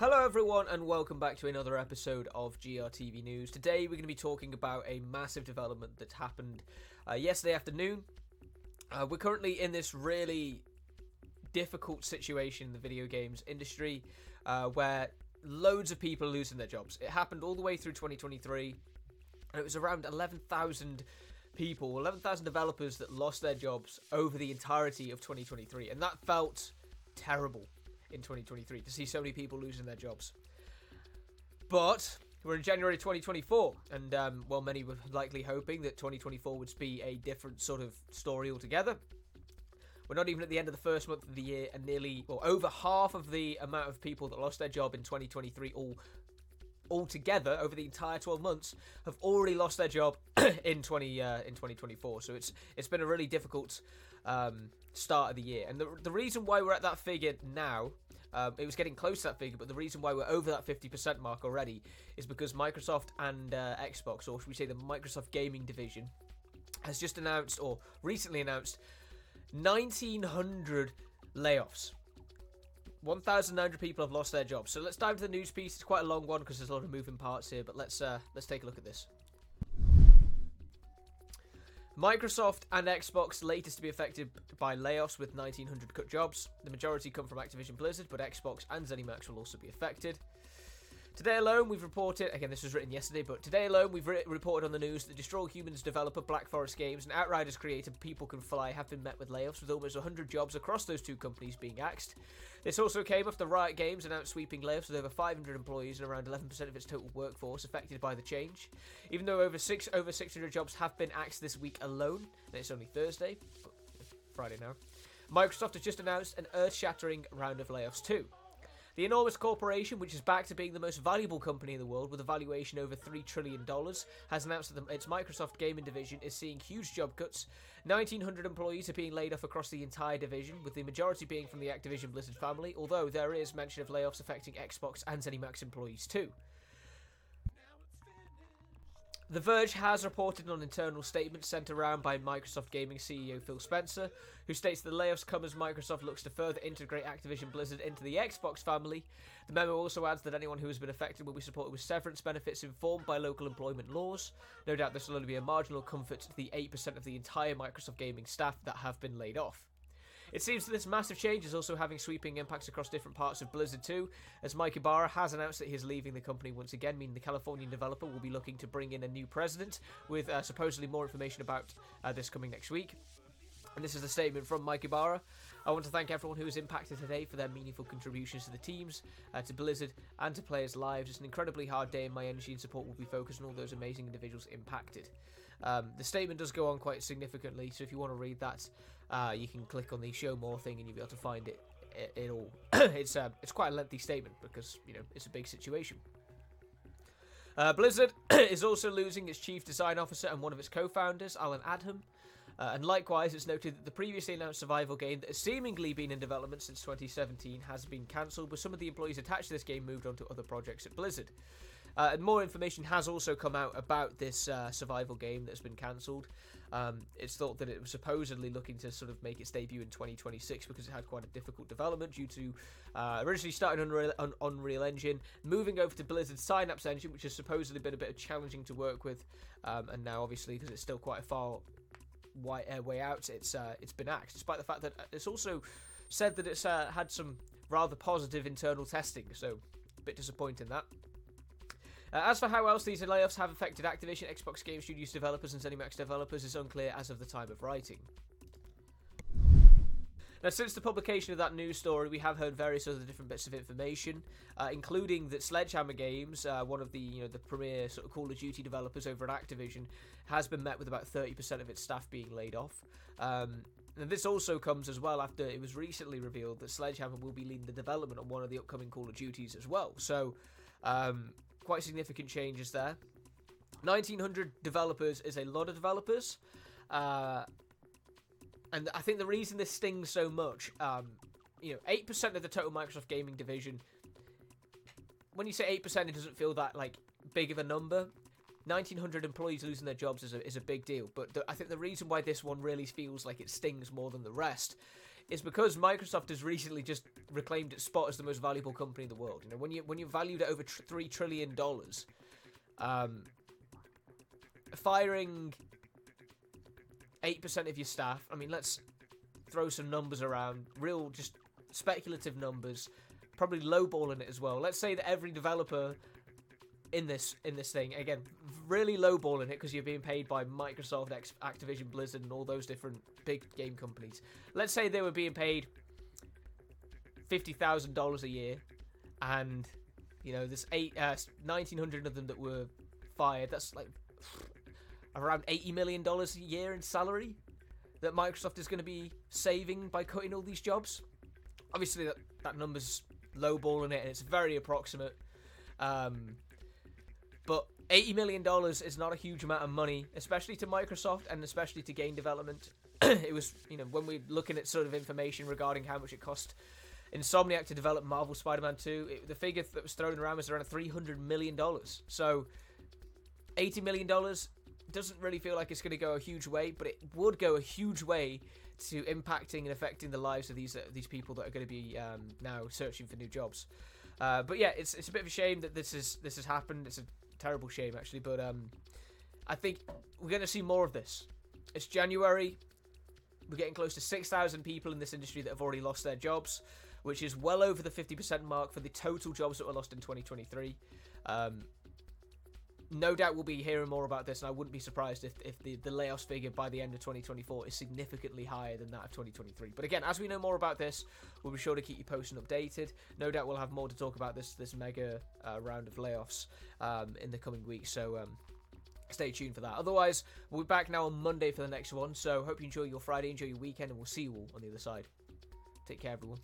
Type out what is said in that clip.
Hello, everyone, and welcome back to another episode of GRTV News. Today, we're going to be talking about a massive development that happened uh, yesterday afternoon. Uh, we're currently in this really difficult situation in the video games industry uh, where loads of people are losing their jobs. It happened all the way through 2023, and it was around 11,000 people, 11,000 developers that lost their jobs over the entirety of 2023, and that felt terrible in 2023 to see so many people losing their jobs. But we're in January 2024, and um, well, many were likely hoping that 2024 would be a different sort of story altogether. We're not even at the end of the first month of the year, and nearly, well, over half of the amount of people that lost their job in 2023 all altogether over the entire 12 months have already lost their job in 20 uh, in 2024 so it's it's been a really difficult um, start of the year. And the, the reason why we're at that figure now um, it was getting close to that figure but the reason why we're over that 50% mark already is because Microsoft and uh, Xbox or should we say the Microsoft gaming division has just announced or recently announced 1900 layoffs 1,900 people have lost their jobs. So let's dive into the news piece. It's quite a long one because there's a lot of moving parts here, but let's uh, let's take a look at this. Microsoft and Xbox latest to be affected by layoffs with 1,900 cut jobs. The majority come from Activision Blizzard, but Xbox and ZeniMax will also be affected. Today alone, we've reported again. This was written yesterday, but today alone, we've re- reported on the news that Destroy Humans developer Black Forest Games and Outriders creator People Can Fly have been met with layoffs, with almost 100 jobs across those two companies being axed. This also came after Riot Games announced sweeping layoffs with over 500 employees and around 11% of its total workforce affected by the change. Even though over six over 600 jobs have been axed this week alone, and it's only Thursday, Friday now. Microsoft has just announced an earth-shattering round of layoffs too. The enormous corporation, which is back to being the most valuable company in the world with a valuation over $3 trillion, has announced that its Microsoft gaming division is seeing huge job cuts. 1,900 employees are being laid off across the entire division, with the majority being from the Activision Blizzard family, although there is mention of layoffs affecting Xbox and ZeniMax employees too. The Verge has reported on internal statements sent around by Microsoft Gaming CEO Phil Spencer, who states the layoffs come as Microsoft looks to further integrate Activision Blizzard into the Xbox family. The memo also adds that anyone who has been affected will be supported with severance benefits informed by local employment laws. No doubt this will only be a marginal comfort to the 8% of the entire Microsoft Gaming staff that have been laid off. It seems that this massive change is also having sweeping impacts across different parts of Blizzard too, as Mike Ybarra has announced that he's leaving the company once again, meaning the Californian developer will be looking to bring in a new president, with uh, supposedly more information about uh, this coming next week. And this is a statement from Mike Ybarra. I want to thank everyone who was impacted today for their meaningful contributions to the teams, uh, to Blizzard, and to players' lives. It's an incredibly hard day, and my energy and support will be focused on all those amazing individuals impacted. Um, the statement does go on quite significantly, so if you want to read that, uh, you can click on the show more thing and you'll be able to find it. It, it all. it's uh, it's quite a lengthy statement because you know it's a big situation. Uh, Blizzard is also losing its chief design officer and one of its co-founders, Allen Adham. Uh, and likewise, it's noted that the previously announced survival game that has seemingly been in development since 2017 has been cancelled, with some of the employees attached to this game moved on to other projects at Blizzard. Uh, and more information has also come out about this uh, survival game that's been cancelled. Um, it's thought that it was supposedly looking to sort of make its debut in 2026 because it had quite a difficult development due to uh, originally starting on Unreal, Unreal Engine, moving over to Blizzard's Synapse engine, which has supposedly been a bit challenging to work with, um, and now obviously because it's still quite a far way, uh, way out, it's uh, it's been axed. Despite the fact that it's also said that it's uh, had some rather positive internal testing, so a bit disappointing that. Uh, as for how else these layoffs have affected Activision, Xbox Game Studios developers, and ZeniMax developers is unclear as of the time of writing. Now, since the publication of that news story, we have heard various other different bits of information, uh, including that Sledgehammer Games, uh, one of the you know the premier sort of Call of Duty developers over at Activision, has been met with about 30% of its staff being laid off. Um, and this also comes as well after it was recently revealed that Sledgehammer will be leading the development on one of the upcoming Call of Duties as well. So, um, quite significant changes there. 1900 developers is a lot of developers. Uh, and I think the reason this stings so much, um, you know, 8% of the total Microsoft gaming division, when you say 8%, it doesn't feel that, like, big of a number. 1900 employees losing their jobs is a, is a big deal, but the, I think the reason why this one really feels like it stings more than the rest is because Microsoft has recently just reclaimed its spot as the most valuable company in the world. You know, when you when you're valued at over tr- three trillion dollars, um, firing eight percent of your staff. I mean, let's throw some numbers around, real just speculative numbers, probably lowballing it as well. Let's say that every developer in this in this thing again, really lowballing it because you're being paid by Microsoft, Activision, Blizzard, and all those different big game companies. Let's say they were being paid fifty thousand dollars a year, and you know there's eight uh, nineteen hundred of them that were fired. That's like around eighty million dollars a year in salary that Microsoft is going to be saving by cutting all these jobs. Obviously, that that number's lowballing it, and it's very approximate. Um, but eighty million dollars is not a huge amount of money, especially to Microsoft and especially to game development. it was, you know, when we're looking at sort of information regarding how much it cost Insomniac to develop Marvel Spider-Man 2, it, the figure that was thrown around was around three hundred million dollars. So, eighty million dollars doesn't really feel like it's going to go a huge way, but it would go a huge way to impacting and affecting the lives of these uh, these people that are going to be um, now searching for new jobs. Uh, but yeah, it's it's a bit of a shame that this is this has happened. It's a terrible shame actually, but um, I think we're going to see more of this. It's January. We're getting close to 6,000 people in this industry that have already lost their jobs, which is well over the 50% mark for the total jobs that were lost in 2023. Um, no doubt we'll be hearing more about this, and I wouldn't be surprised if, if the, the layoffs figure by the end of 2024 is significantly higher than that of 2023. But again, as we know more about this, we'll be sure to keep you posted and updated. No doubt we'll have more to talk about this this mega uh, round of layoffs um, in the coming weeks. So um, stay tuned for that. Otherwise, we'll be back now on Monday for the next one. So hope you enjoy your Friday, enjoy your weekend, and we'll see you all on the other side. Take care, everyone.